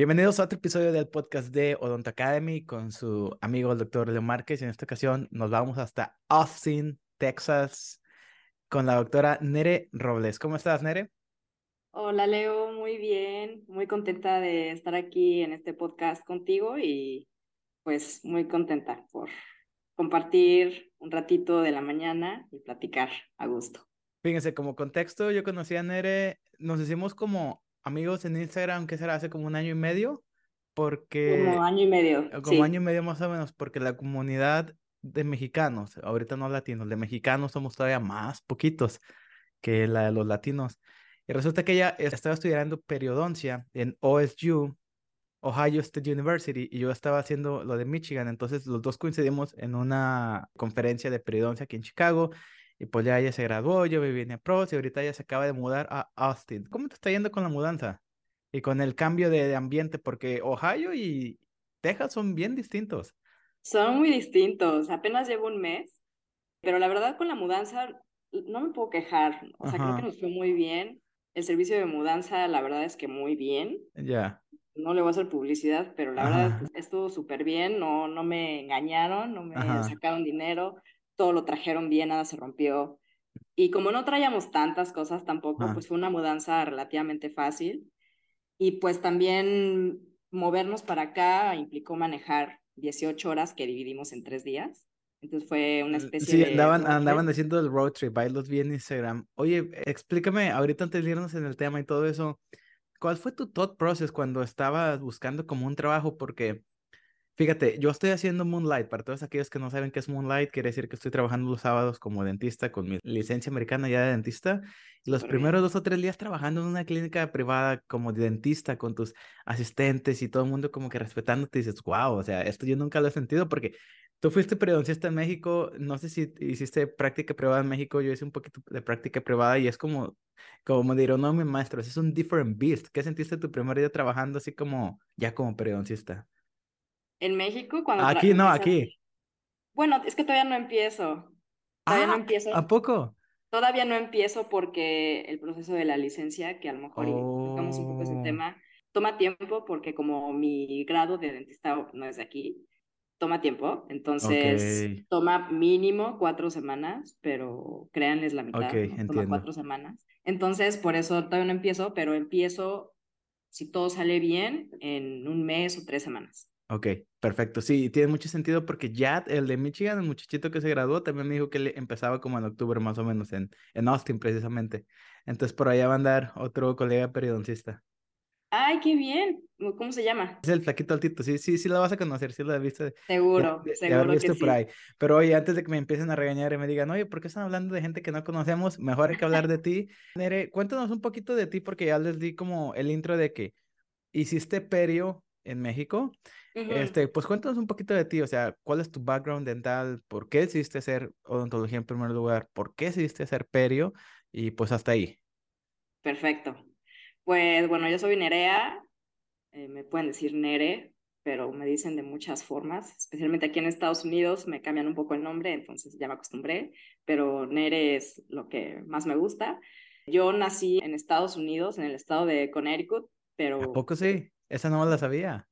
Bienvenidos a otro episodio del podcast de Odonto Academy con su amigo el doctor Leo Márquez. En esta ocasión nos vamos hasta Austin, Texas, con la doctora Nere Robles. ¿Cómo estás, Nere? Hola, Leo. Muy bien. Muy contenta de estar aquí en este podcast contigo y pues muy contenta por compartir un ratito de la mañana y platicar a gusto. Fíjense, como contexto, yo conocí a Nere, nos hicimos como amigos en Instagram, que será hace como un año y medio, porque... Como año y medio. Eh, como año y medio más o menos, porque la comunidad de mexicanos, ahorita no latinos, de mexicanos somos todavía más poquitos que la de los latinos. Y resulta que ella estaba estudiando periodoncia en OSU, Ohio State University, y yo estaba haciendo lo de Michigan. Entonces los dos coincidimos en una conferencia de periodoncia aquí en Chicago. Y pues ya ella se graduó, yo viví en Pros y ahorita ella se acaba de mudar a Austin. ¿Cómo te está yendo con la mudanza? Y con el cambio de, ambiente, porque Ohio y Texas son bien distintos. Son muy distintos. Apenas llevo un mes, pero la verdad con la mudanza no me puedo quejar. O sea, creo que nos fue muy bien. El servicio de mudanza, la verdad es que muy bien. Ya. No le voy a hacer publicidad, pero la verdad estuvo súper bien. No, no me engañaron, no me sacaron dinero todo lo trajeron bien, nada se rompió. Y como no traíamos tantas cosas tampoco, pues fue una mudanza relativamente fácil. Y pues también movernos para acá implicó manejar 18 horas que dividimos en tres días. Entonces fue una especie de... Sí, andaban, andaban haciendo el road trip, ahí los vi en Instagram. Oye, explícame, ahorita antes de irnos en el tema y todo eso, ¿cuál fue tu thought process cuando estabas buscando como un trabajo? Porque Fíjate, yo estoy haciendo Moonlight. Para todos aquellos que no saben qué es Moonlight, quiere decir que estoy trabajando los sábados como dentista con mi licencia americana ya de dentista. Y los primeros dos o tres días trabajando en una clínica privada como dentista con tus asistentes y todo el mundo como que respetándote, dices, wow, o sea, esto yo nunca lo he sentido porque tú fuiste periodoncista en México. No sé si hiciste práctica privada en México. Yo hice un poquito de práctica privada y es como, como dirán, no, mi maestro, es un different beast. ¿Qué sentiste tu primer día trabajando así como ya como periodoncista? En México cuando... Aquí no, aquí. Bueno, es que todavía no empiezo. Todavía no ah, empiezo. ¿A poco? Todavía no empiezo porque el proceso de la licencia, que a lo mejor tocamos un poco ese oh. tema, toma tiempo porque como mi grado de dentista no es de aquí, toma tiempo. Entonces, toma mínimo cuatro semanas, pero créanles la mitad, toma cuatro semanas. Entonces, por eso todavía no empiezo, pero empiezo, si todo sale bien, en un mes o tres semanas. Ok, perfecto. Sí, tiene mucho sentido porque ya el de Michigan, el muchachito que se graduó, también me dijo que le empezaba como en octubre más o menos en, en Austin precisamente. Entonces por allá va a andar otro colega periodoncista. Ay, qué bien. ¿Cómo se llama? Es el flaquito altito. Sí, sí, sí lo vas a conocer, sí lo has visto. Seguro, seguro que por ahí. Pero oye, antes de que me empiecen a regañar y me digan, oye, ¿por qué están hablando de gente que no conocemos? Mejor hay que hablar de ti. Nere, cuéntanos un poquito de ti porque ya les di como el intro de que hiciste perio en México. Este, pues cuéntanos un poquito de ti, o sea, ¿cuál es tu background dental? ¿Por qué decidiste hacer odontología en primer lugar? ¿Por qué decidiste hacer perio? Y pues hasta ahí. Perfecto. Pues bueno, yo soy Nerea, eh, me pueden decir Nere, pero me dicen de muchas formas, especialmente aquí en Estados Unidos me cambian un poco el nombre, entonces ya me acostumbré, pero Nere es lo que más me gusta. Yo nací en Estados Unidos, en el estado de Connecticut, pero... ¿A poco sí? Esa no la sabía.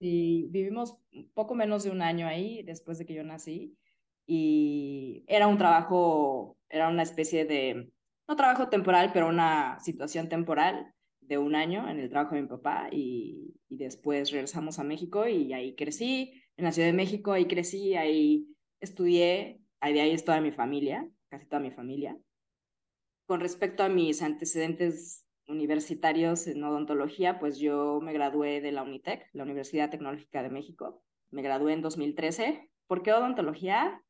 Y vivimos poco menos de un año ahí después de que yo nací. Y era un trabajo, era una especie de, no trabajo temporal, pero una situación temporal de un año en el trabajo de mi papá. Y, y después regresamos a México y ahí crecí, en la Ciudad de México, ahí crecí, ahí estudié, ahí de ahí es toda mi familia, casi toda mi familia. Con respecto a mis antecedentes universitarios en odontología, pues yo me gradué de la UNITEC, la Universidad Tecnológica de México. Me gradué en 2013. ¿Por qué odontología?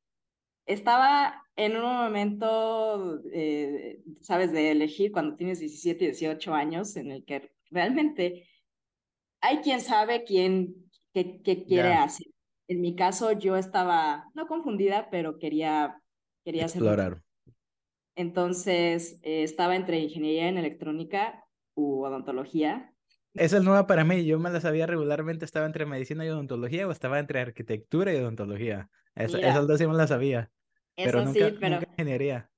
Estaba en un momento, eh, sabes, de elegir cuando tienes 17, 18 años, en el que realmente hay quien sabe quién, qué, quiere hacer. En mi caso, yo estaba, no confundida, pero quería, quería Explorar. Entonces, eh, estaba entre ingeniería en electrónica u odontología. Esa es nueva para mí. Yo me la sabía regularmente. Estaba entre medicina y odontología o estaba entre arquitectura y odontología. esas dos sí me las sabía. Pero nunca, sí, pero... ingeniería.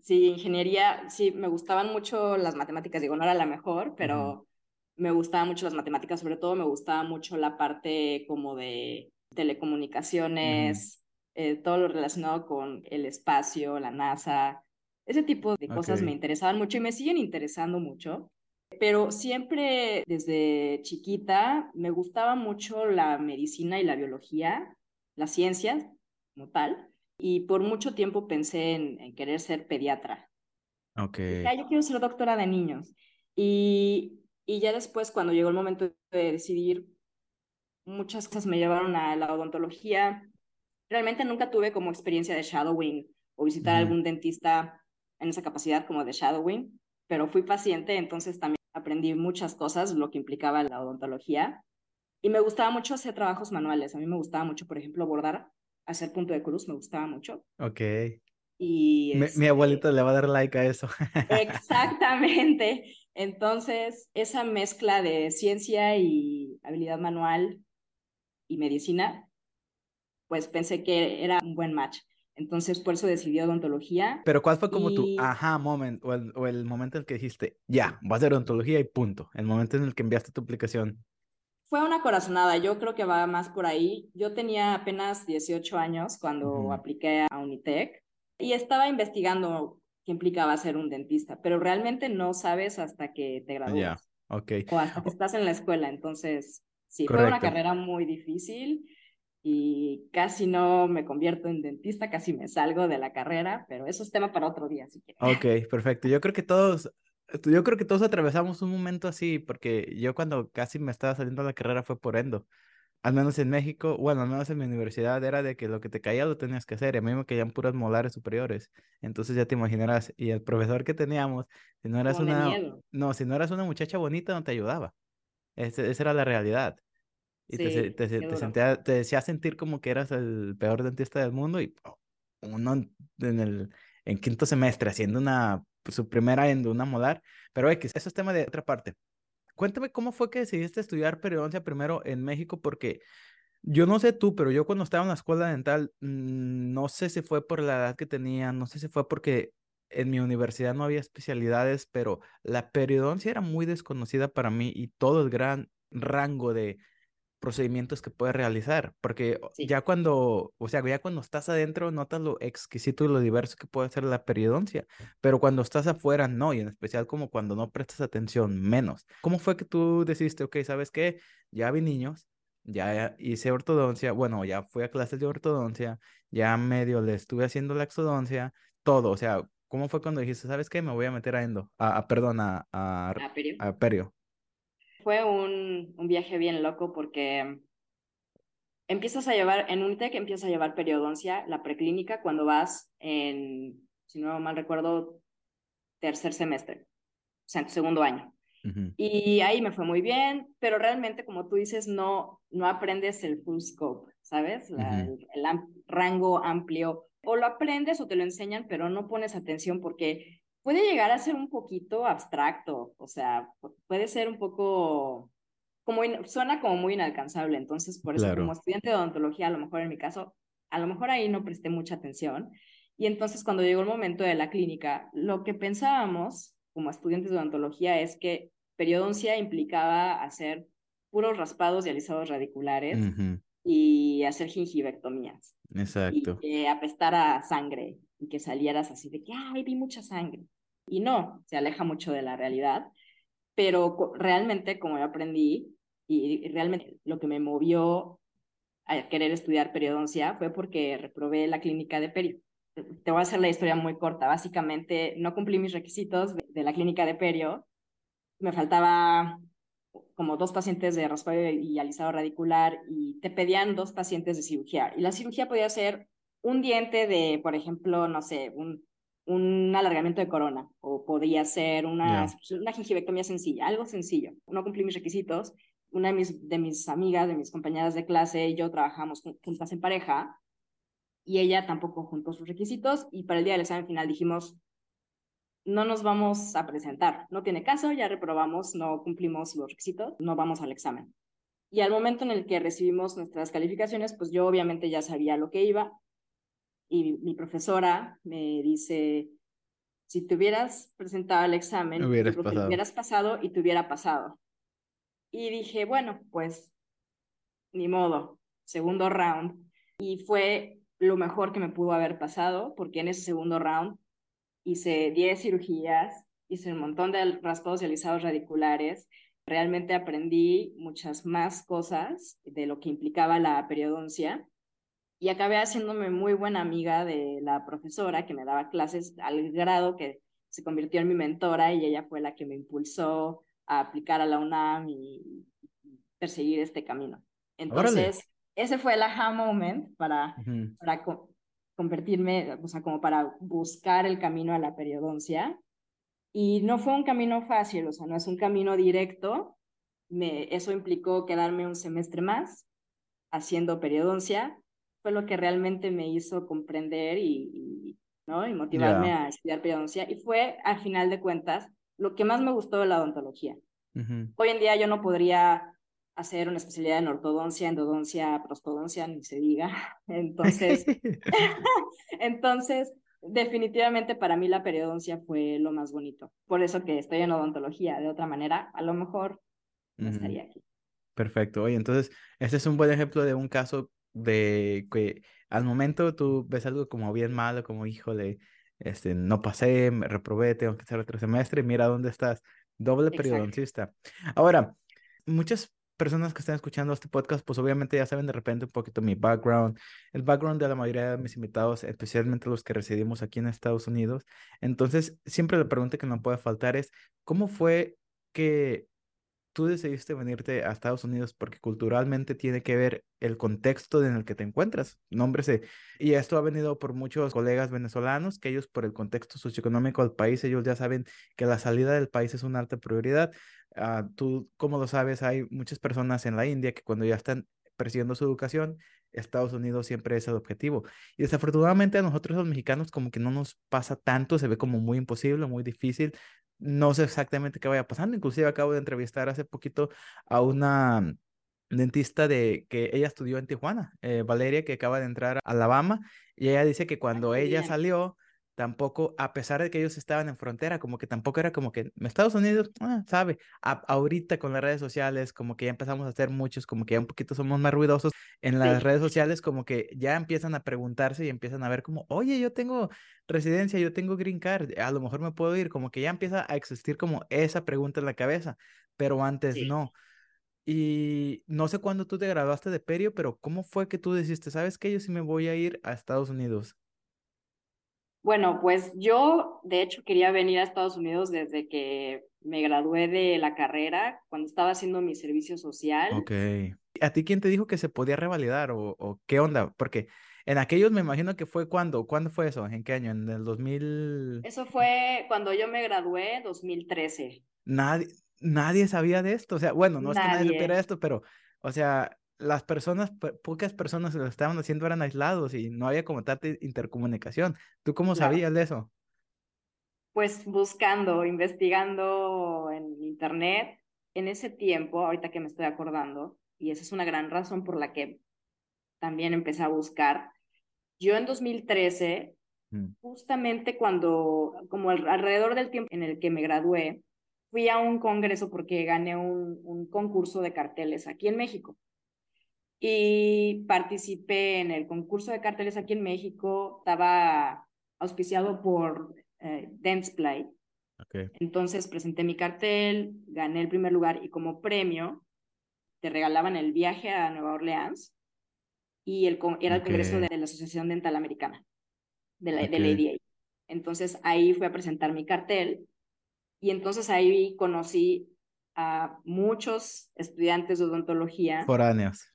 Sí, ingeniería, sí, me gustaban mucho las matemáticas. Digo, no era la mejor, pero me gustaban mucho las matemáticas, sobre todo me gustaba mucho la parte como de telecomunicaciones, eh, todo lo relacionado con el espacio, la NASA, ese tipo de cosas me interesaban mucho y me siguen interesando mucho. Pero siempre desde chiquita me gustaba mucho la medicina y la biología, las ciencias como tal, y por mucho tiempo pensé en, querer ser pediatra. Ok. yo quiero ser doctora de niños. Y, y ya después, cuando llegó el momento de decidir, muchas cosas me llevaron a la odontología. Realmente nunca tuve como experiencia de shadowing o visitar a algún dentista en esa capacidad como de shadowing, pero fui paciente, entonces también aprendí muchas cosas, lo que implicaba la odontología. Y me gustaba mucho hacer trabajos manuales. A mí me gustaba mucho, por ejemplo, bordar, hacer punto de cruz, me gustaba mucho. Ok. Y mi, este abuelito le va a dar like a eso. exactamente. Entonces, esa mezcla de ciencia y habilidad manual y medicina, pues pensé que era un buen match. Entonces, por eso decidí odontología. Pero ¿cuál fue como tu aha moment o el, o el, momento en el que dijiste, ya, va a ser odontología y punto? El momento en el que enviaste tu aplicación. Fue una corazonada, yo creo que va más por ahí. Yo tenía apenas 18 años cuando apliqué a Unitec y estaba investigando qué implicaba ser un dentista, pero realmente no sabes hasta que te gradúas. Ya, ok. O hasta que estás en la escuela, entonces sí, fue una carrera muy difícil y casi no me convierto en dentista, casi me salgo de la carrera, pero eso es tema para otro día, así que. Ok, perfecto. Yo creo que todos, yo creo que todos atravesamos un momento así, porque yo cuando casi me estaba saliendo de la carrera fue por endo. Al menos en México, bueno, al menos en mi universidad era de que lo que te caía lo tenías que hacer. Y a mí me caían puras molares superiores. Entonces ya te imaginarás. Y el profesor que teníamos, si no eras una, no, si no eras una muchacha bonita, no te ayudaba. esa era la realidad. Y te, te, te, sentía, te decía sentir como que eras el peor dentista del mundo y oh, uno en el en quinto semestre haciendo una pues, su primera en una molar, pero X, eso es tema de otra parte. Cuéntame cómo fue que decidiste estudiar periodoncia primero en México porque yo no sé tú, pero yo cuando estaba en la escuela dental, mm, no sé si fue por la edad que tenía, no sé si fue porque en mi universidad no había especialidades, pero la periodoncia era muy desconocida para mí y todo el gran rango de procedimientos que puedes realizar, porque ya cuando, o sea, ya cuando estás adentro notas lo exquisito y lo diverso que puede ser la periodoncia, pero cuando estás afuera no, y en especial como cuando no prestas atención menos. ¿Cómo fue que tú decidiste, ok, sabes qué, ya vi niños, ya hice ortodoncia, bueno, ya fui a clases de ortodoncia, ya medio le estuve haciendo la exodoncia, todo, o sea, ¿cómo fue cuando dijiste, sabes qué, me voy a meter a endo, a, perdón, a, a, a perio? Fue un, un viaje bien loco porque empiezas a llevar, en Unitec empiezas a llevar periodoncia, la preclínica, cuando vas en, si no mal recuerdo, tercer semestre, o sea, en tu segundo año. Y ahí me fue muy bien, pero realmente, como tú dices, no, no aprendes el full scope, ¿sabes? el, el rango amplio. O lo aprendes o te lo enseñan, pero no pones atención porque puede llegar a ser un poquito abstracto, o sea, puede ser un poco, como suena como muy inalcanzable, entonces por eso como estudiante de odontología, a lo mejor en mi caso, a lo mejor ahí no presté mucha atención, y entonces cuando llegó el momento de la clínica, lo que pensábamos como estudiantes de odontología es que periodoncia implicaba hacer puros raspados y alisados radiculares y hacer gingivectomías. Exacto. Y que apestara sangre y que salieras así de que, ay, vi mucha sangre y no, se aleja mucho de la realidad, pero realmente como yo aprendí y realmente lo que me movió a querer estudiar periodoncia fue porque reprobé la clínica de perio. Te voy a hacer la historia muy corta. Básicamente no cumplí mis requisitos de, la clínica de perio. Me faltaba como dos pacientes de raspado y alisado radicular y te pedían dos pacientes de cirugía. Y la cirugía podía ser un diente de, por ejemplo, no sé, un un alargamiento de corona o podría ser una, una gingivectomía sencilla, algo sencillo. No cumplí mis requisitos. Una de mis, de mis amigas, de mis compañeras de clase y yo trabajamos juntas en pareja y ella tampoco juntó sus requisitos y para el día del examen final dijimos, no nos vamos a presentar, no tiene caso, ya reprobamos, no cumplimos los requisitos, no vamos al examen. Y al momento en el que recibimos nuestras calificaciones, pues yo obviamente ya sabía lo que iba, y mi profesora me dice, si te hubieras presentado al examen, hubieras, pasado. hubieras pasado y te hubiera pasado. Y dije, bueno, pues ni modo, segundo round. Y fue lo mejor que me pudo haber pasado, porque en ese segundo round hice 10 cirugías, hice un montón de raspados y alisados radiculares. Realmente aprendí muchas más cosas de lo que implicaba la periodoncia y acabé haciéndome muy buena amiga de la profesora que me daba clases al grado que se convirtió en mi mentora y ella fue la que me impulsó a aplicar a la UNAM y perseguir este camino. Entonces, ese fue el aha moment para, para convertirme, o sea, como para buscar el camino a la periodoncia. Y no fue un camino fácil, o sea, no es un camino directo. Me, eso implicó quedarme un semestre más haciendo periodoncia. Fue lo que realmente me hizo comprender y, ¿no? y motivarme a estudiar periodoncia. Y fue, al final de cuentas, lo que más me gustó de la odontología. Hoy en día yo no podría hacer una especialidad en ortodoncia, endodoncia, prostodoncia, ni se diga. Entonces, entonces, definitivamente para mí la periodoncia fue lo más bonito. Por eso que estoy en odontología. De otra manera, a lo mejor no estaría aquí. Perfecto. Oye, entonces, este es un buen ejemplo de un caso de que al momento tú ves algo como bien malo, como híjole, este, no pasé, me reprobé, tengo que hacer otro semestre, mira dónde estás, doble periodoncista. Ahora, muchas personas que están escuchando este podcast, pues obviamente ya saben de repente un poquito mi background, el background de la mayoría de mis invitados, especialmente los que residimos aquí en Estados Unidos. Entonces, siempre la pregunta que no puede faltar es, ¿cómo fue que tú decidiste venirte a Estados Unidos porque culturalmente tiene que ver el contexto en el que te encuentras. Nómbrese. Y esto ha venido por muchos colegas venezolanos, que ellos por el contexto socioeconómico del país, ellos ya saben que la salida del país es una alta prioridad. Uh, tú, como lo sabes, hay muchas personas en la India que cuando ya están persiguiendo su educación, Estados Unidos siempre es el objetivo. Y desafortunadamente a nosotros los mexicanos como que no nos pasa tanto, se ve como muy imposible, muy difícil. No sé exactamente qué vaya pasando. Inclusive acabo de entrevistar hace poquito a una dentista de que ella estudió en Tijuana, eh, Valeria, que acaba de entrar a Alabama, y ella dice que cuando ella salió, tampoco, a pesar de que ellos estaban en frontera, como que tampoco era como que Estados Unidos, ah, sabe, ahorita con las redes sociales, como que ya empezamos a hacer muchos, como que ya un poquito somos más ruidosos en las redes sociales, como que ya empiezan a preguntarse y empiezan a ver como, oye, yo tengo residencia, yo tengo green card, a lo mejor me puedo ir, como que ya empieza a existir como esa pregunta en la cabeza, pero antes no. Y no sé cuándo tú te graduaste de Perio, pero ¿cómo fue que tú dijiste, sabes que yo sí me voy a ir a Estados Unidos? Bueno, pues yo de hecho quería venir a Estados Unidos desde que me gradué de la carrera, cuando estaba haciendo mi servicio social. Ok. ¿A ti quién te dijo que se podía revalidar o, qué onda? Porque en aquellos me imagino que fue cuando, ¿cuándo fue eso? ¿En qué año? ¿En el 2000? Eso fue cuando yo me gradué, 2013. Nadie, nadie sabía de esto, o sea, bueno, no es que nadie supiera esto, pero, o sea, las personas, pocas personas que lo estaban haciendo eran aislados y no había como tanta intercomunicación. ¿Tú cómo sabías de eso? Pues buscando, investigando en internet. En ese tiempo, ahorita que me estoy acordando, y esa es una gran razón por la que también empecé a buscar, yo en 2013, mm. justamente cuando, como alrededor del tiempo en el que me gradué, fui a un congreso porque gané un, un concurso de carteles aquí en México y participé en el concurso de carteles aquí en México. Estaba auspiciado por eh, Dentsply. Entonces presenté mi cartel, gané el primer lugar y como premio te regalaban el viaje a Nueva Orleans y el, era el congreso de, la Asociación Dental Americana, de la, de la ADA. Entonces ahí fui a presentar mi cartel y entonces ahí conocí a muchos estudiantes de odontología. Foráneos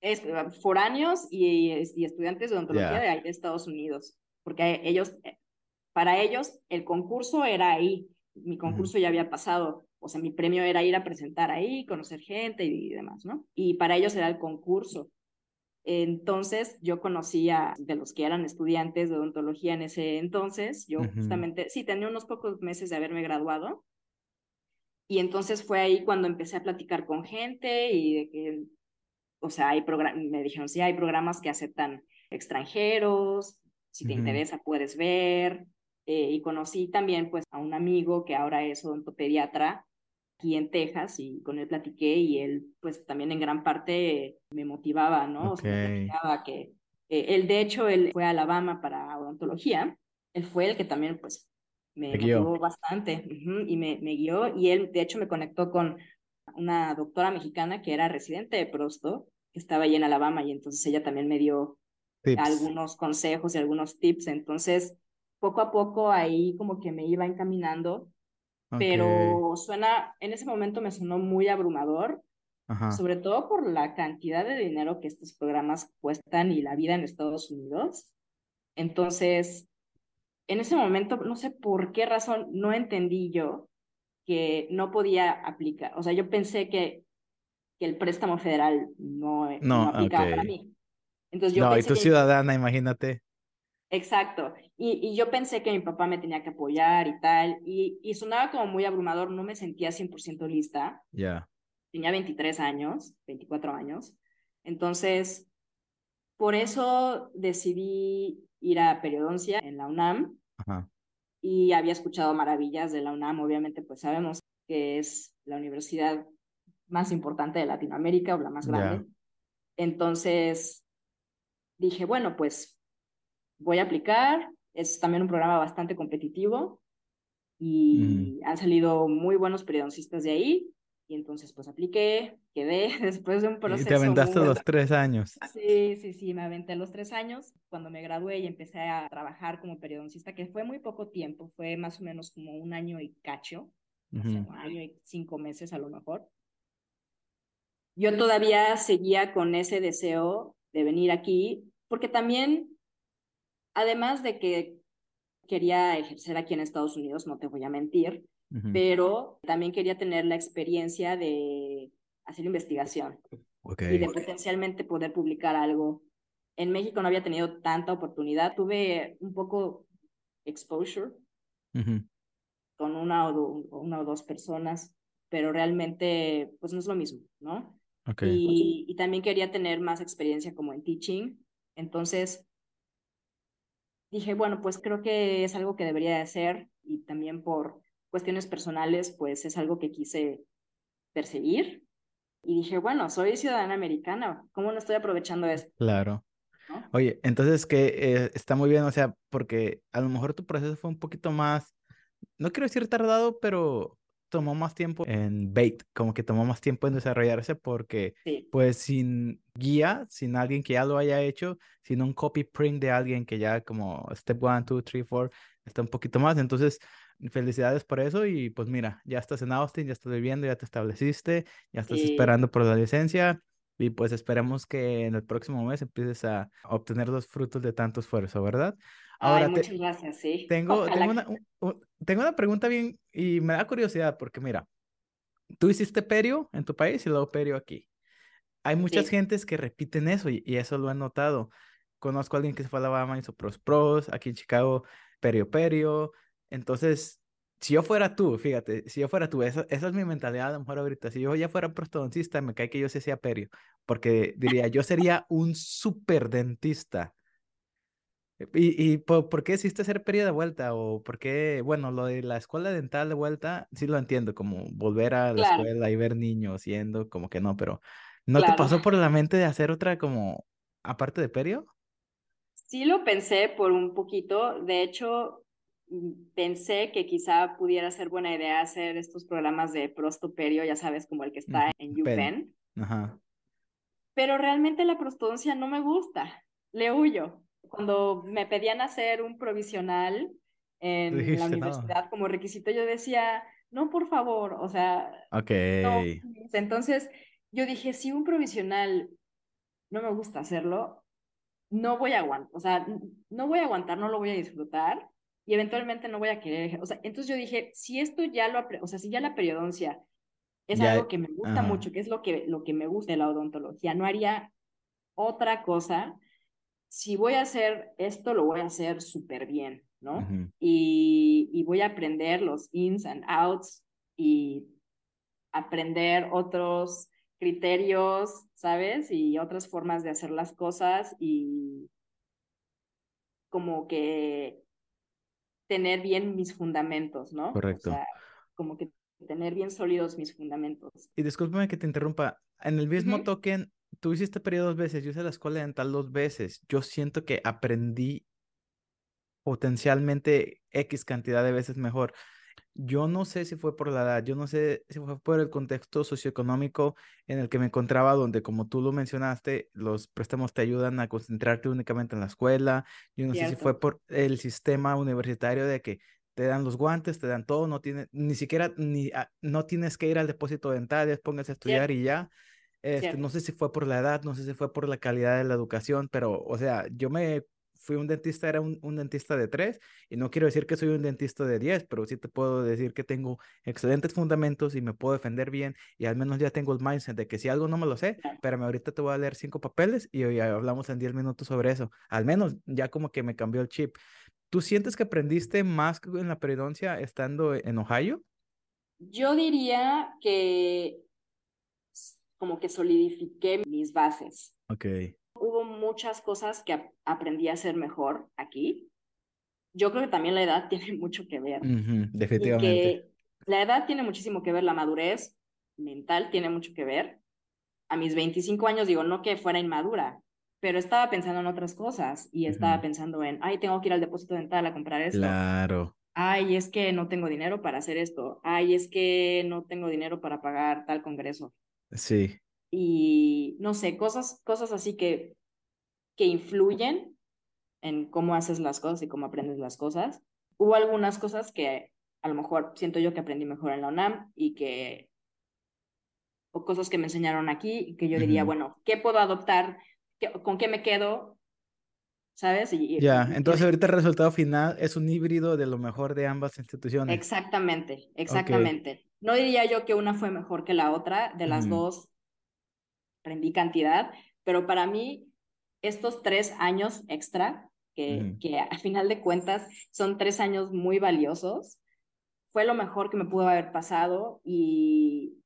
es, eh, foráneos y, y, estudiantes de odontología de, de Estados Unidos, porque ellos, eh, para ellos el concurso era ahí, mi concurso ya había pasado, o sea, mi premio era ir a presentar ahí, conocer gente y, demás, ¿no? Y para ellos era el concurso. Entonces yo conocía de los que eran estudiantes de odontología en ese entonces, yo justamente, sí, tenía unos pocos meses de haberme graduado. Y entonces fue ahí cuando empecé a platicar con gente y de que o sea, hay me dijeron, sí, hay programas que aceptan extranjeros, si te interesa puedes ver. Eh, y conocí también pues a un amigo que ahora es odontopediatra aquí en Texas y con él platiqué y él pues también en gran parte me motivaba, ¿no? O sea, me platicaba que eh, él de hecho él fue a Alabama para odontología, él fue el que también pues me motivó bastante y me, me guió y él de hecho me conectó con una doctora mexicana que era residente de Prosto, que estaba ahí en Alabama y entonces ella también me dio algunos consejos y algunos tips. Entonces, poco a poco ahí como que me iba encaminando, pero suena, en ese momento me sonó muy abrumador, sobre todo por la cantidad de dinero que estos programas cuestan y la vida en Estados Unidos. Entonces, en ese momento, no sé por qué razón, no entendí yo que no podía aplicar. O sea, yo pensé que, que el préstamo federal no, no, aplicaba para mí. Entonces yo no, y tu ciudadana, imagínate. Exacto. Y, y, yo pensé que mi papá me tenía que apoyar y tal. Y, y sonaba como muy abrumador, no me sentía 100% lista. Ya. Tenía 23 años, 24 años. Entonces, por eso decidí ir a periodoncia en la UNAM. Ajá y había escuchado maravillas de la UNAM, obviamente pues sabemos que es la universidad más importante de Latinoamérica o la más grande. Entonces dije, bueno, pues voy a aplicar, es también un programa bastante competitivo y han salido muy buenos periodistas de ahí y entonces pues apliqué, quedé después de un proceso. Y te aventaste los tres años. Sí, sí, sí, me aventé los tres años cuando me gradué y empecé a trabajar como periodoncista, que fue muy poco tiempo, fue más o menos como un año y cacho, un año y cinco meses a lo mejor. Yo todavía seguía con ese deseo de venir aquí, porque también, además de que quería ejercer aquí en Estados Unidos, no te voy a mentir, pero también quería tener la experiencia de hacer investigación y de potencialmente poder publicar algo. En México no había tenido tanta oportunidad, tuve un poco exposure con una o, una o dos personas, pero realmente pues no es lo mismo, ¿no? Y, y también quería tener más experiencia como en teaching, entonces dije, bueno, pues creo que es algo que debería de hacer y también por cuestiones personales, pues es algo que quise perseguir. Y dije, bueno, soy ciudadana americana, ¿cómo no estoy aprovechando esto? Claro. Oye, entonces que eh, está muy bien, o sea, porque a lo mejor tu proceso fue un poquito más, no quiero decir tardado, pero tomó más tiempo en bait, como que tomó más tiempo en desarrollarse porque pues sin guía, sin alguien que ya lo haya hecho, sin un copy print de alguien que ya como step one, two, three, four, está un poquito más. Entonces, felicidades por eso y pues mira, ya estás en Austin, ya estás viviendo, ya te estableciste, ya estás esperando por la licencia y pues esperemos que en el próximo mes empieces a obtener los frutos de tanto esfuerzo, ¿verdad? Ahora, muchas gracias, sí. Tengo, tengo, una, tengo una pregunta bien y me da curiosidad porque mira, tú hiciste perio en tu país y luego perio aquí. Hay muchas gentes que repiten eso y, eso lo han notado. Conozco a alguien que se fue a Alabama y hizo pros pros, aquí en Chicago perio perio, entonces, si yo fuera tú, fíjate, si yo fuera tú, esa, esa es mi mentalidad a lo mejor ahorita. Si yo ya fuera prostodoncista, me cae que yo se sea perio, porque diría, yo sería un super dentista. ¿Y, y por, qué hiciste ser perio de vuelta? ¿O por qué, bueno, lo de la escuela dental de vuelta, sí lo entiendo, como volver a la escuela y ver niños yendo, como que no, pero ¿no te pasó por la mente de hacer otra como, aparte de perio? Sí lo pensé por un poquito. De hecho, pensé que quizá pudiera ser buena idea hacer estos programas de prostoperio, ya sabes, como el que está en UPenn. Ajá. Pero realmente la prostodoncia no me gusta, le huyo. Cuando me pedían hacer un provisional en la universidad como requisito, yo decía, no, por favor, o sea, ok. Entonces, yo dije, si un provisional no me gusta hacerlo, no voy a aguantar, o sea, no voy a aguantar, no lo voy a disfrutar y eventualmente no voy a querer, o sea, entonces yo dije, si esto ya lo, o sea, si ya la periodoncia es algo que me gusta mucho, que es lo que, lo que me gusta de la odontología, no haría otra cosa. Si voy a hacer esto, lo voy a hacer súper bien, ¿no? y, y voy a aprender los ins and outs y aprender otros criterios, ¿sabes? Y otras formas de hacer las cosas y como que tener bien mis fundamentos, ¿no? Correcto. O sea, como que tener bien sólidos mis fundamentos. Y discúlpame que te interrumpa, en el mismo token, tú hiciste periodo dos veces, yo hice la escuela dental dos veces, yo siento que aprendí potencialmente X cantidad de veces mejor. Yo no sé si fue por la edad, yo no sé si fue por el contexto socioeconómico en el que me encontraba, donde como tú lo mencionaste, los préstamos te ayudan a concentrarte únicamente en la escuela. Yo no sé si fue por el sistema universitario de que te dan los guantes, te dan todo, no tiene, ni siquiera, ni, no tienes que ir al depósito dental, póngase a estudiar y ya. Este, no sé si fue por la edad, no sé si fue por la calidad de la educación, pero, o sea, yo me fui un dentista, era un, dentista de tres, y no quiero decir que soy un dentista de diez, pero sí te puedo decir que tengo excelentes fundamentos y me puedo defender bien, y al menos ya tengo el mindset de que si algo no me lo sé, pero ahorita te voy a leer cinco papeles y hoy hablamos en diez minutos sobre eso. Al menos ya como que me cambió el chip. ¿Tú sientes que aprendiste más en la periodoncia estando en Ohio? Yo diría que como que solidifiqué mis bases. Ok hubo muchas cosas que aprendí a hacer mejor aquí. Yo creo que también la edad tiene mucho que ver. definitivamente. la edad tiene muchísimo que ver, la madurez mental tiene mucho que ver. A mis 25 años digo, no que fuera inmadura, pero estaba pensando en otras cosas y estaba pensando en, ay, tengo que ir al depósito dental a comprar esto. Claro. Ay, es que no tengo dinero para hacer esto. Ay, es que no tengo dinero para pagar tal congreso. Sí y no sé, cosas, cosas así que, que influyen en cómo haces las cosas y cómo aprendes las cosas. Hubo algunas cosas que a lo mejor siento yo que aprendí mejor en la UNAM y que, o cosas que me enseñaron aquí y que yo diría, bueno, ¿qué puedo adoptar? ¿Con qué me quedo? ¿Sabes? ya, entonces ahorita el resultado final es un híbrido de lo mejor de ambas instituciones. Exactamente, exactamente. No diría yo que una fue mejor que la otra, de las dos aprendí cantidad, pero para mí estos tres años extra, que, que a final de cuentas son tres años muy valiosos, fue lo mejor que me pudo haber pasado y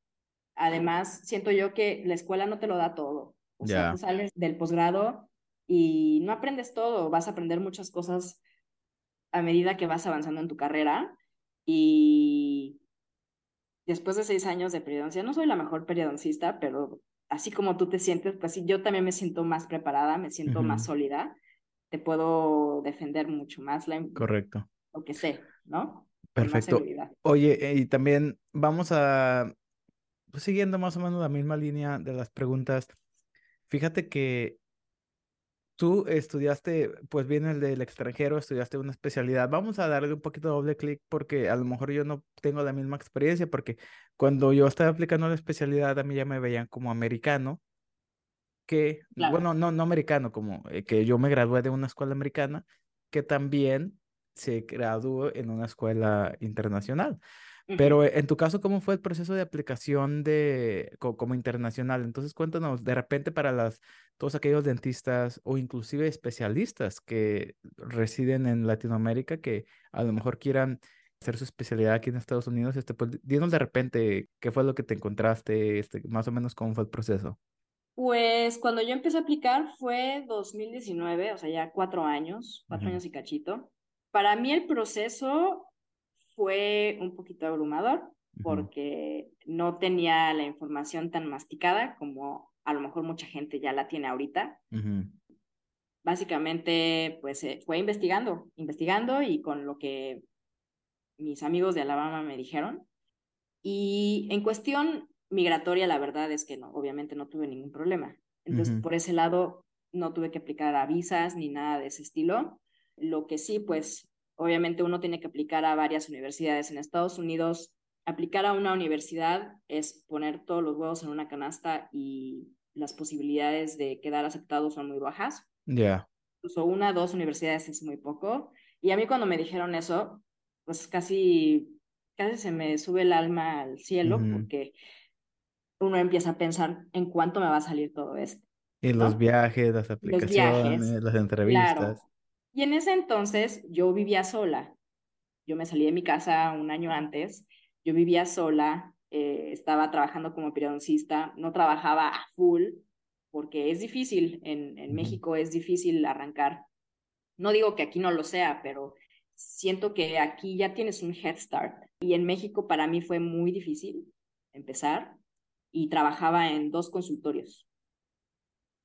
además siento yo que la escuela no te lo da todo. O sea, tú sales del posgrado y no aprendes todo, vas a aprender muchas cosas a medida que vas avanzando en tu carrera y después de seis años de periodoncia, no soy la mejor periodoncista, pero así como tú te sientes, pues sí, yo también me siento más preparada, me siento más sólida, te puedo defender mucho más la, Correcto. Lo que sé, ¿no? Perfecto. Oye, eh, y también vamos a, pues, siguiendo más o menos la misma línea de las preguntas, fíjate que tú estudiaste, pues bien el del extranjero, estudiaste una especialidad. Vamos a darle un poquito de doble clic porque a lo mejor yo no tengo la misma experiencia porque cuando yo estaba aplicando la especialidad a mí ya me veían como americano, que, bueno, no, no americano, como eh, que yo me gradué de una escuela americana que también se graduó en una escuela internacional. Pero en tu caso, ¿cómo fue el proceso de aplicación de como internacional? Entonces, cuéntanos, de repente para las todos aquellos dentistas o inclusive especialistas que residen en Latinoamérica que a lo mejor quieran hacer su especialidad aquí en Estados Unidos, este, pues dinos de repente qué fue lo que te encontraste, este, más o menos cómo fue el proceso. Pues cuando yo empecé a aplicar fue 2019, o sea, ya cuatro años, cuatro años y cachito. Para mí el proceso fue un poquito abrumador porque no tenía la información tan masticada como a lo mejor mucha gente ya la tiene ahorita. Básicamente, pues eh, fue investigando, investigando y con lo que mis amigos de Alabama me dijeron. Y en cuestión migratoria, la verdad es que no, obviamente no tuve ningún problema. Entonces, por ese lado, no tuve que aplicar a visas ni nada de ese estilo. Lo que sí, pues Obviamente uno tiene que aplicar a varias universidades en Estados Unidos. Aplicar a una universidad es poner todos los huevos en una canasta y las posibilidades de quedar aceptados son muy bajas. Ya. Incluso una, dos universidades es muy poco. Y a mí cuando me dijeron eso, pues casi, casi se me sube el alma al cielo porque uno empieza a pensar en cuánto me va a salir todo esto. Y los viajes, las aplicaciones, las entrevistas. Y en ese entonces yo vivía sola. Yo me salí de mi casa un año antes. Yo vivía sola, eh, estaba trabajando como periodoncista, no trabajaba a full porque es difícil, en, en México es difícil arrancar. No digo que aquí no lo sea, pero siento que aquí ya tienes un head start y en México para mí fue muy difícil empezar y trabajaba en dos consultorios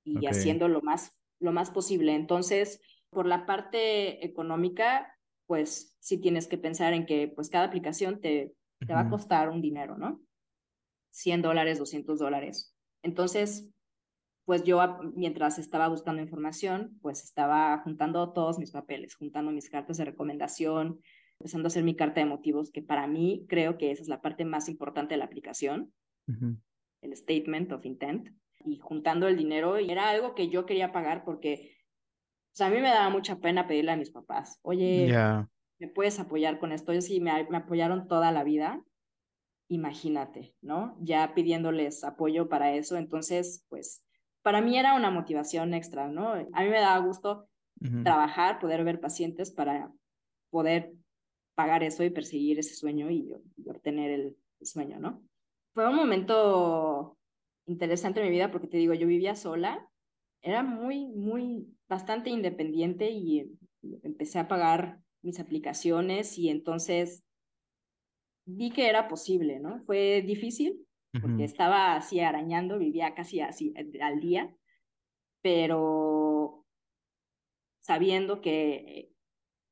y haciendo lo más, lo más posible. Entonces, por la parte económica, pues sí tienes que pensar en que pues cada aplicación te, te va a costar un dinero, ¿no? 100 dólares, 200 dólares. Entonces, pues yo mientras estaba buscando información, pues estaba juntando todos mis papeles, juntando mis cartas de recomendación, empezando a hacer mi carta de motivos, que para mí creo que esa es la parte más importante de la aplicación, el statement of intent, y juntando el dinero, y era algo que yo quería pagar porque sea, a mí me daba mucha pena pedirle a mis papás, oye, ¿me puedes apoyar con esto? Ellos sí me, me apoyaron toda la vida, imagínate, ¿no? Ya pidiéndoles apoyo para eso, entonces, pues, para mí era una motivación extra, ¿no? A mí me daba gusto trabajar, poder ver pacientes para poder pagar eso y perseguir ese sueño y, obtener el, sueño, ¿no? Fue un momento interesante en mi vida porque te digo, yo vivía sola, era muy, muy, bastante independiente y empecé a pagar mis aplicaciones y entonces vi que era posible, ¿no? Fue difícil porque estaba así arañando, vivía casi así eh, al día, pero sabiendo que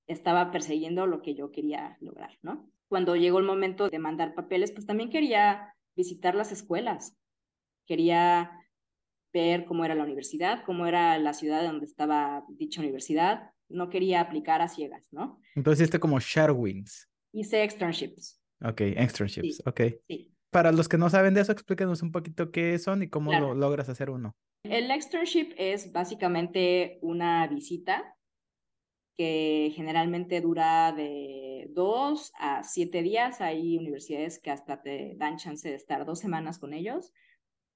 estaba persiguiendo lo que yo quería lograr, ¿no? Cuando llegó el momento de mandar papeles, pues también quería visitar las escuelas, quería ver cómo era la universidad, cómo era la ciudad donde estaba dicha universidad, no quería aplicar a ciegas, ¿no? Entonces hiciste como Sharewings. Hice externships. Ok, externships, ok. Sí. Para los que no saben de eso, explíquenos un poquito qué son y cómo lo logras hacer uno. El externship es básicamente una visita que generalmente dura de dos a siete días. Hay universidades que hasta te dan chance de estar dos semanas con ellos.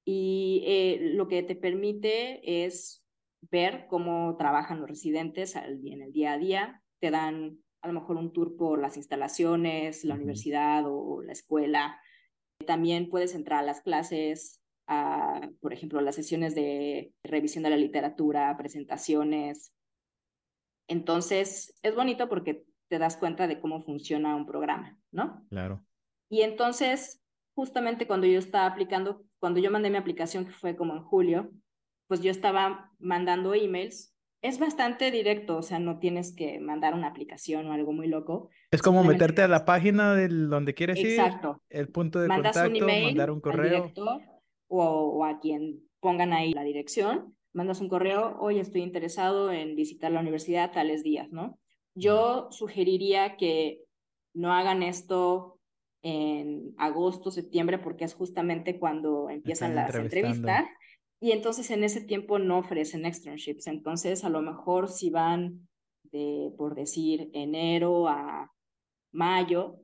Y eh, lo que te permite es ver cómo trabajan los residentes en el día a día. Te dan a lo mejor un tour por las instalaciones, la universidad o la escuela. También puedes entrar a las clases, a, por ejemplo, las sesiones de revisión de la literatura, presentaciones, entonces, es bonito porque te das cuenta de cómo funciona un programa, ¿no? Claro. Y entonces, justamente cuando yo estaba aplicando, cuando yo mandé mi aplicación, que fue como en julio, pues yo estaba mandando emails. Es bastante directo, o sea, no tienes que mandar una aplicación o algo muy loco. Es como meterte a la página de donde quieres ir. Exacto. El punto de Mandas contacto, un email mandar un correo. o, o a quien pongan ahí la dirección mandas un correo, hoy estoy interesado en visitar la universidad tales días, ¿no? Yo sugeriría que no hagan esto en agosto, septiembre, porque es justamente cuando empiezan las entrevistas. Y entonces en ese tiempo no ofrecen externships. Entonces, a lo mejor si van de, por decir, enero a mayo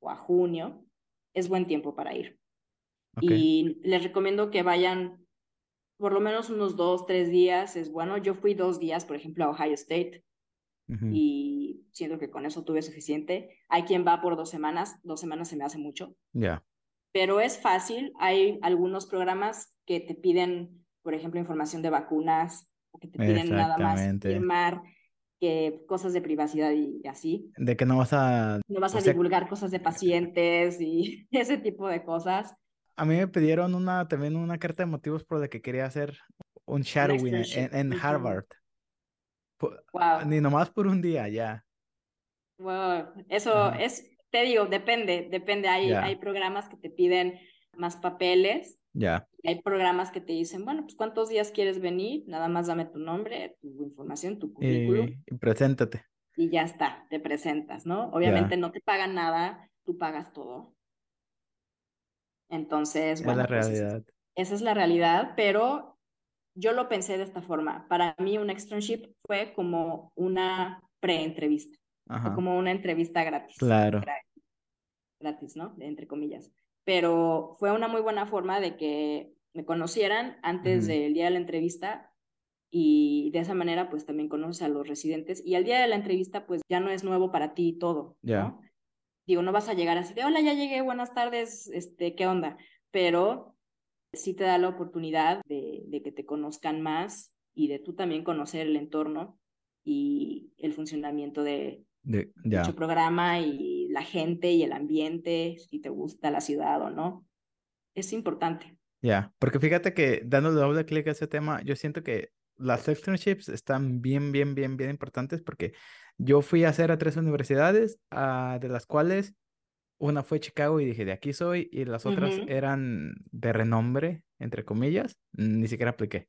o a junio, es buen tiempo para ir. Y les recomiendo que vayan por lo menos unos dos, tres días es bueno. Yo fui dos días, por ejemplo, a Ohio State y siento que con eso tuve suficiente. Hay quien va por dos semanas, dos semanas se me hace mucho. Ya. Pero es fácil. Hay algunos programas que te piden, por ejemplo, información de vacunas o que te piden nada más firmar que cosas de privacidad y así. De que no vas a... No vas a divulgar cosas de pacientes y ese tipo de cosas a mí me pidieron una, también una carta de motivos por la que quería hacer un shadowing en, en, Harvard. Wow. Ni nomás por un día, ya. Wow, eso es, te digo, depende, depende. Hay, hay programas que te piden más papeles. Ya. Hay programas que te dicen, bueno, pues cuántos días quieres venir, nada más dame tu nombre, tu información, tu currículum. Y, preséntate. Y ya está, te presentas, ¿no? Obviamente no te pagan nada, tú pagas todo. Entonces, bueno, la pues, realidad. esa es la realidad, pero yo lo pensé de esta forma. Para mí un externship fue como una pre-entrevista, como una entrevista gratis. Claro. Gratis, ¿no? Entre comillas. Pero fue una muy buena forma de que me conocieran antes del día de la entrevista y de esa manera pues también conoces a los residentes y al día de la entrevista pues ya no es nuevo para ti todo, ¿no? digo, no vas a llegar así de, hola, ya llegué, buenas tardes, este, ¿qué onda? Pero sí te da la oportunidad de, de que te conozcan más y de tú también conocer el entorno y el funcionamiento de, De, dicho programa y la gente y el ambiente, si te gusta la ciudad o no. Es importante. Ya, porque fíjate que dándole doble clic a ese tema, yo siento que las externships están bien, bien, bien, bien importantes porque yo fui a hacer a tres universidades, uh, de las cuales una fue Chicago y dije, de aquí soy, y las otras eran de renombre, entre comillas, ni siquiera apliqué.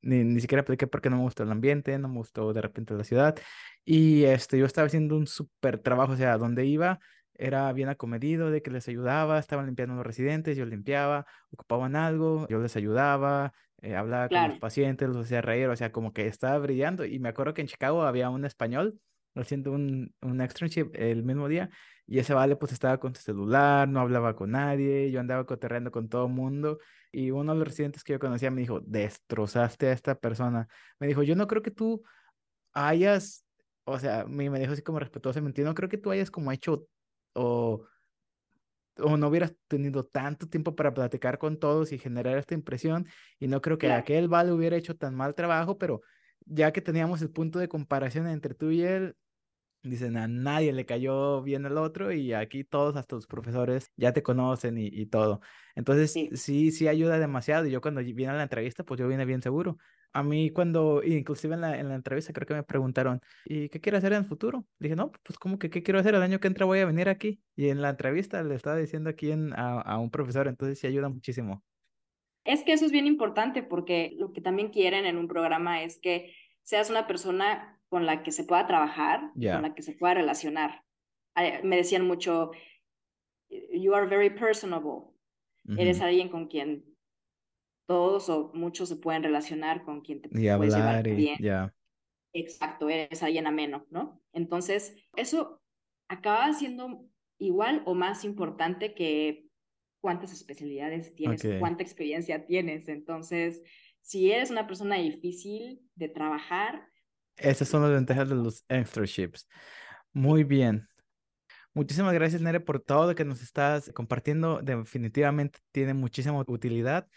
Ni, ni siquiera apliqué porque no me gustó el ambiente, no me gustó de repente la ciudad. Y este, yo estaba haciendo un súper trabajo, o sea, donde iba era bien acomedido, de que les ayudaba, estaban limpiando los residentes, yo limpiaba, ocupaban algo, yo les ayudaba, eh, hablaba con los pacientes, los hacía reír, o sea, como que estaba brillando. Y me acuerdo que en Chicago había un español haciendo un, un externship el mismo día y ese vale pues estaba con su celular, no hablaba con nadie, yo andaba coterreando con todo el mundo y uno de los residentes que yo conocía me dijo, destrozaste a esta persona. Me dijo, yo no creo que tú hayas, o sea, me, me dijo así como respetuosamente, no creo que tú hayas como hecho o, o no hubieras tenido tanto tiempo para platicar con todos y generar esta impresión y no creo que aquel vale hubiera hecho tan mal trabajo, pero ya que teníamos el punto de comparación entre tú y él, Dicen, a nadie le cayó bien el otro y aquí todos, hasta los profesores, ya te conocen y, y todo. Entonces, Sí. sí, sí ayuda demasiado. Y yo cuando vine a la entrevista, pues yo vine bien seguro. A mí cuando, inclusive en la, en la entrevista, creo que me preguntaron, ¿y qué quiero hacer en el futuro? Dije, no, pues como que, ¿qué quiero hacer? El año que entra voy a venir aquí. Y en la entrevista le estaba diciendo aquí en, a, a un profesor, entonces sí ayuda muchísimo. Es que eso es bien importante porque lo que también quieren en un programa es que seas una persona con la que se pueda trabajar y con la que se pueda relacionar. Eh, Me decían mucho, you are very personable. Eres Ujú. alguien con quien todos o muchos se pueden relacionar, con quien te Y puedes llevar hablar y bien. ya. Exacto, eres alguien ameno, ¿no? Entonces, eso acaba siendo igual o más importante que cuántas especialidades tienes o Ok. cuánta experiencia tienes. Entonces, si eres una persona difícil de trabajar, Esas son las ventajas de los externships. Muy bien. Muchísimas gracias, Nere, por todo lo que nos estás compartiendo. Definitivamente tiene muchísima utilidad.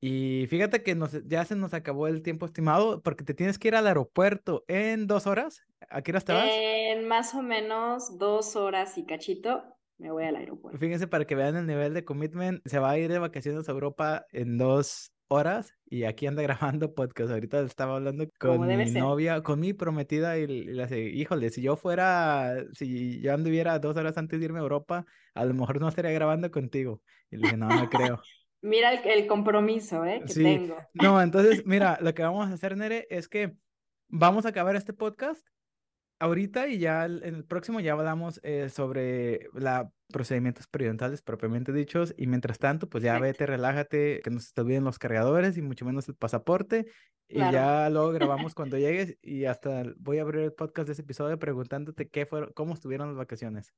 Y fíjate que nos, ya se nos acabó el tiempo estimado porque te tienes que ir al aeropuerto en dos horas. ¿A qué hora te vas? en más o menos dos horas y cachito, me voy al aeropuerto. Fíjense para que vean el nivel de commitment. Se va a ir de vacaciones a Europa en dos horas y aquí anda grabando podcast. Ahorita estaba hablando con mi ser. novia, con mi prometida y, le híjole, si yo fuera, si yo anduviera dos horas antes de irme a Europa, a lo mejor no estaría grabando contigo. Y le dije, no, no creo. Mira el, el compromiso ¿eh? que Sí, tengo. no, entonces, mira, lo que vamos a hacer, Nere, es que vamos a acabar este podcast ahorita y ya en el próximo ya hablamos eh, sobre los procedimientos periodontales propiamente dichos y mientras tanto, pues ya Perfecto. vete, relájate, que no se te olviden los cargadores y mucho menos el pasaporte y ya luego grabamos cuando llegues y hasta voy a abrir el podcast de ese episodio preguntándote qué fueron, cómo estuvieron las vacaciones.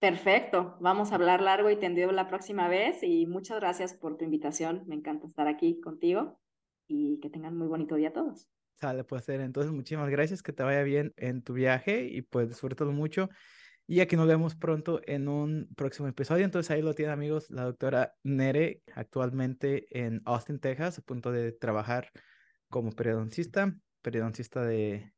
Perfecto, vamos a hablar largo y tendido la próxima vez y muchas gracias por tu invitación. Me encanta estar aquí contigo y que tengan muy bonito día todos. Sale, pues. Entonces, muchísimas gracias, que te vaya bien en tu viaje y pues disfrútalo mucho. Y aquí nos vemos pronto en un próximo episodio. Entonces ahí lo tienen amigos, la doctora Nere, actualmente en Austin, Texas, a punto de trabajar como periodoncista, periodoncista de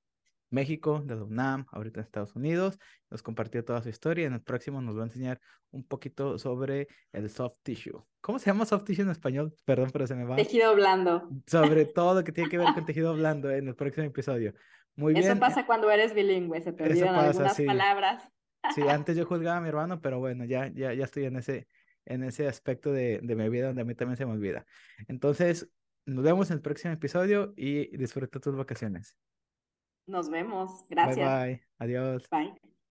México, de la UNAM, ahorita en Estados Unidos. Nos compartió toda su historia. En el próximo nos va a enseñar un poquito sobre el soft tissue. ¿Cómo se llama soft tissue en español? Perdón, pero se me va. Tejido blando. Sobre todo lo que tiene que ver con tejido blando en el próximo episodio. Muy Eso bien. pasa cuando eres bilingüe, se te Eso olvidan pasa, algunas sí. palabras. Sí, antes yo juzgaba a mi hermano, pero bueno, ya, ya, ya estoy en ese, en ese aspecto de, de mi vida donde a mí también se me olvida. Entonces, nos vemos en el próximo episodio y disfruta tus vacaciones. Nos vemos. Bye Gracias. bye. Adiós. Bye.